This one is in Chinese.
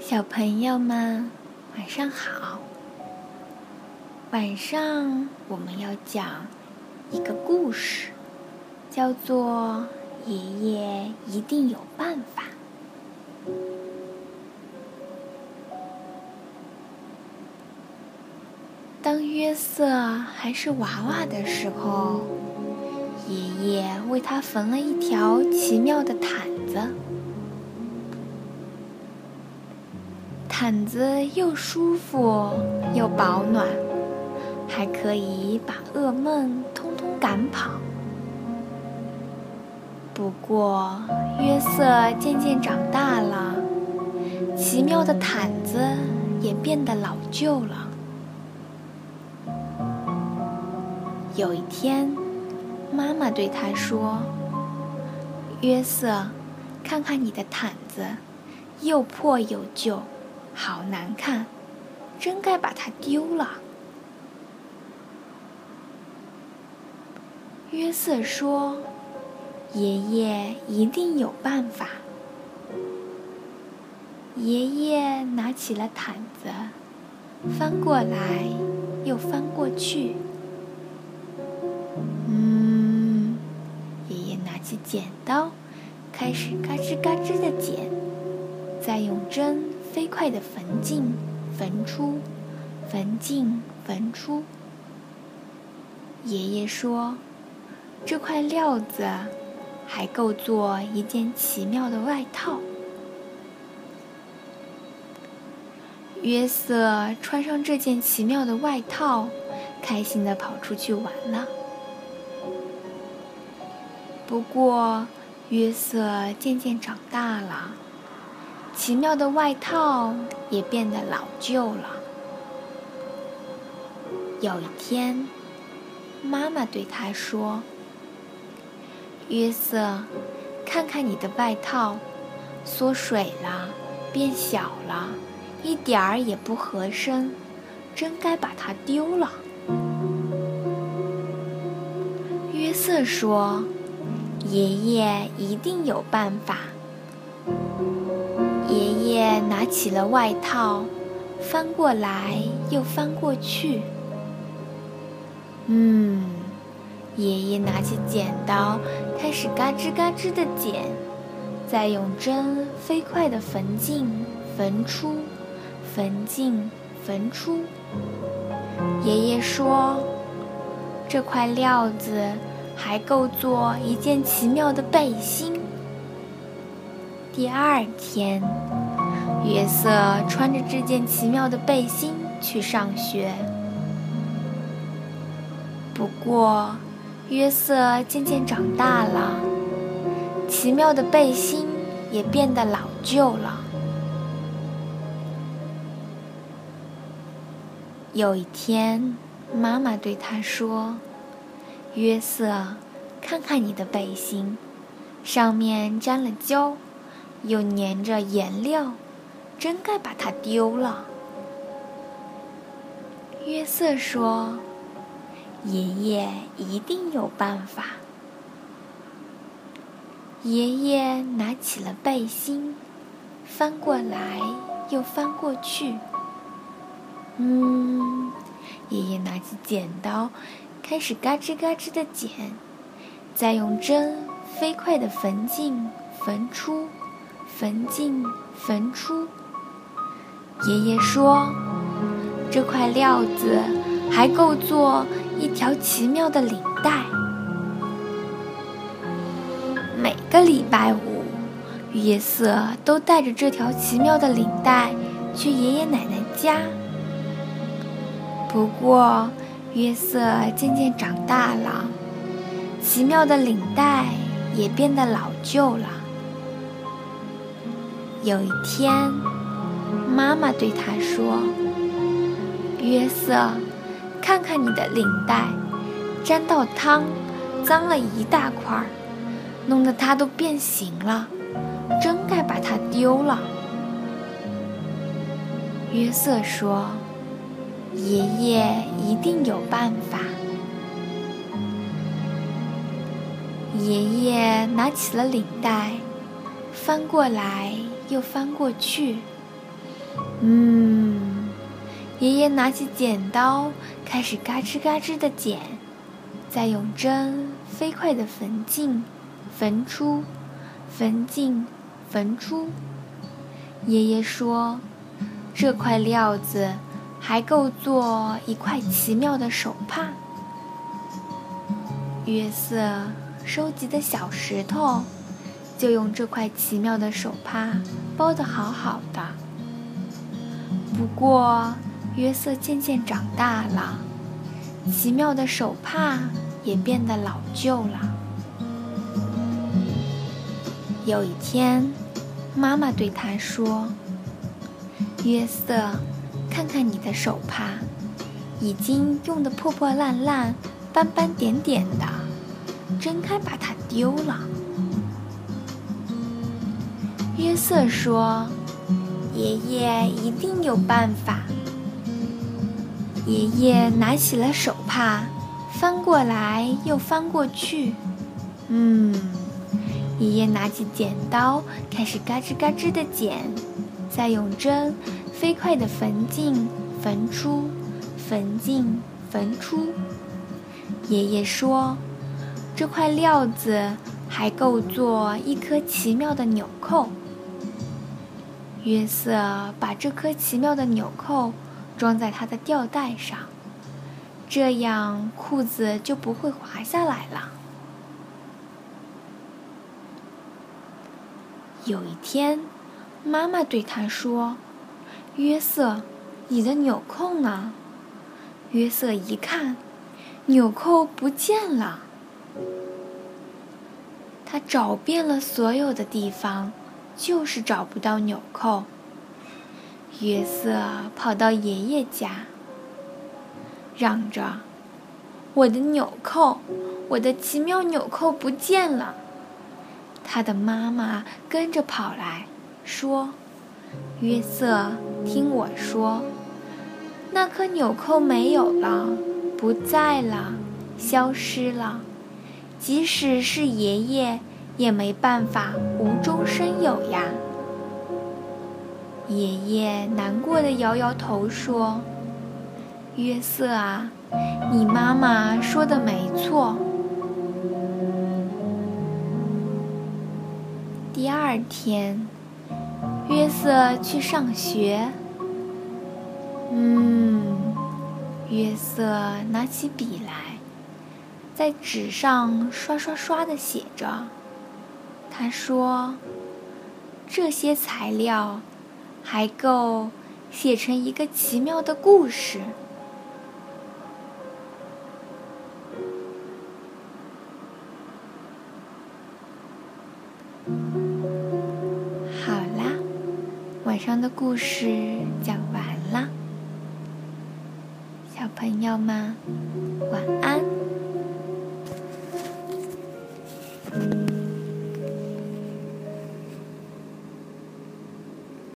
小朋友们，晚上好。晚上我们要讲一个故事，叫做《爷爷一定有办法》。当约瑟还是娃娃的时候，爷爷为他缝了一条奇妙的毯子。毯子又舒服又保暖，还可以把噩梦通通赶跑。不过，约瑟渐渐长大了，奇妙的毯子也变得老旧了。有一天，妈妈对他说：“约瑟，看看你的毯子，又破又旧，好难看，真该把它丢了。”约瑟说：“爷爷一定有办法。”爷爷拿起了毯子，翻过来又翻过去。爷爷拿起剪刀，开始嘎吱嘎吱的剪，再用针飞快的缝进、缝出、缝进、缝出。爷爷说：“这块料子还够做一件奇妙的外套。”约瑟穿上这件奇妙的外套，开心的跑出去玩了。不过，约瑟渐渐长大了，奇妙的外套也变得老旧了。有一天，妈妈对他说：“约瑟，看看你的外套，缩水了，变小了，一点儿也不合身，真该把它丢了。”约瑟说。爷爷一定有办法。起了外套，翻过来又翻过去。嗯，爷爷拿起剪刀，开始嘎吱嘎吱的剪，再用针飞快的缝进、缝出、缝进、缝出。爷爷说：“这块料子。”还够做一件奇妙的背心。第二天，约瑟穿着这件奇妙的背心去上学。不过，约瑟渐渐长大了，奇妙的背心也变得老旧了。有一天，妈妈对他说。约瑟，看看你的背心，上面沾了胶，又粘着颜料，真该把它丢了。约瑟说：“爷爷一定有办法。”爷爷拿起了背心，翻过来又翻过去。嗯，爷爷拿起剪刀。开始嘎吱嘎吱的剪，再用针飞快的缝进、缝出、缝进、缝出。爷爷说：“这块料子还够做一条奇妙的领带。”每个礼拜五，约瑟都带着这条奇妙的领带去爷爷奶奶家。不过，约瑟渐渐长大了，奇妙的领带也变得老旧了。有一天，妈妈对他说：“约瑟，看看你的领带，沾到汤，脏了一大块儿，弄得它都变形了，真该把它丢了。”约瑟说。爷爷一定有办法。爷爷拿起了领带，翻过来又翻过去。嗯，爷爷拿起剪刀，开始嘎吱嘎吱的剪，再用针飞快的缝进、缝出、缝进、缝出。爷爷说：“这块料子还够做一块奇妙的手帕。”约瑟收集的小石头，就用这块奇妙的手帕包得好好的。不过，约瑟渐渐长大了，奇妙的手帕也变得老旧了。有一天，妈妈对他说：“约瑟，看看你的手帕，已经用得破破烂烂。”斑斑点点的，真该把它丢了。约瑟说：“爷爷一定有办法。”爷爷拿起了手帕，翻过来又翻过去。嗯，爷爷拿起剪刀，开始嘎吱嘎吱的剪，再用针飞快的缝进、缝出、缝进、缝出。爷爷说：“这块料子还够做一颗奇妙的纽扣。”约瑟把这颗奇妙的纽扣装在他的吊带上，这样裤子就不会滑下来了。有一天，妈妈对他说：“约瑟，你的纽扣呢？”约瑟一看。纽扣不见了，他找遍了所有的地方，就是找不到纽扣。约瑟跑到爷爷家，嚷着：“我的纽扣，我的奇妙纽扣不见了！”他的妈妈跟着跑来说：“约瑟，听我说，那颗纽扣没有了。”不在了，消失了。即使是爷爷，也没办法无中生有呀。爷爷难过的摇摇头说：“约瑟啊，你妈妈说的没错。”第二天，约瑟去上学。嗯。约瑟拿起笔来，在纸上刷刷刷的写着。他说：“这些材料还够写成一个奇妙的故事。”好啦，晚上的故事讲完了。朋友们晚安。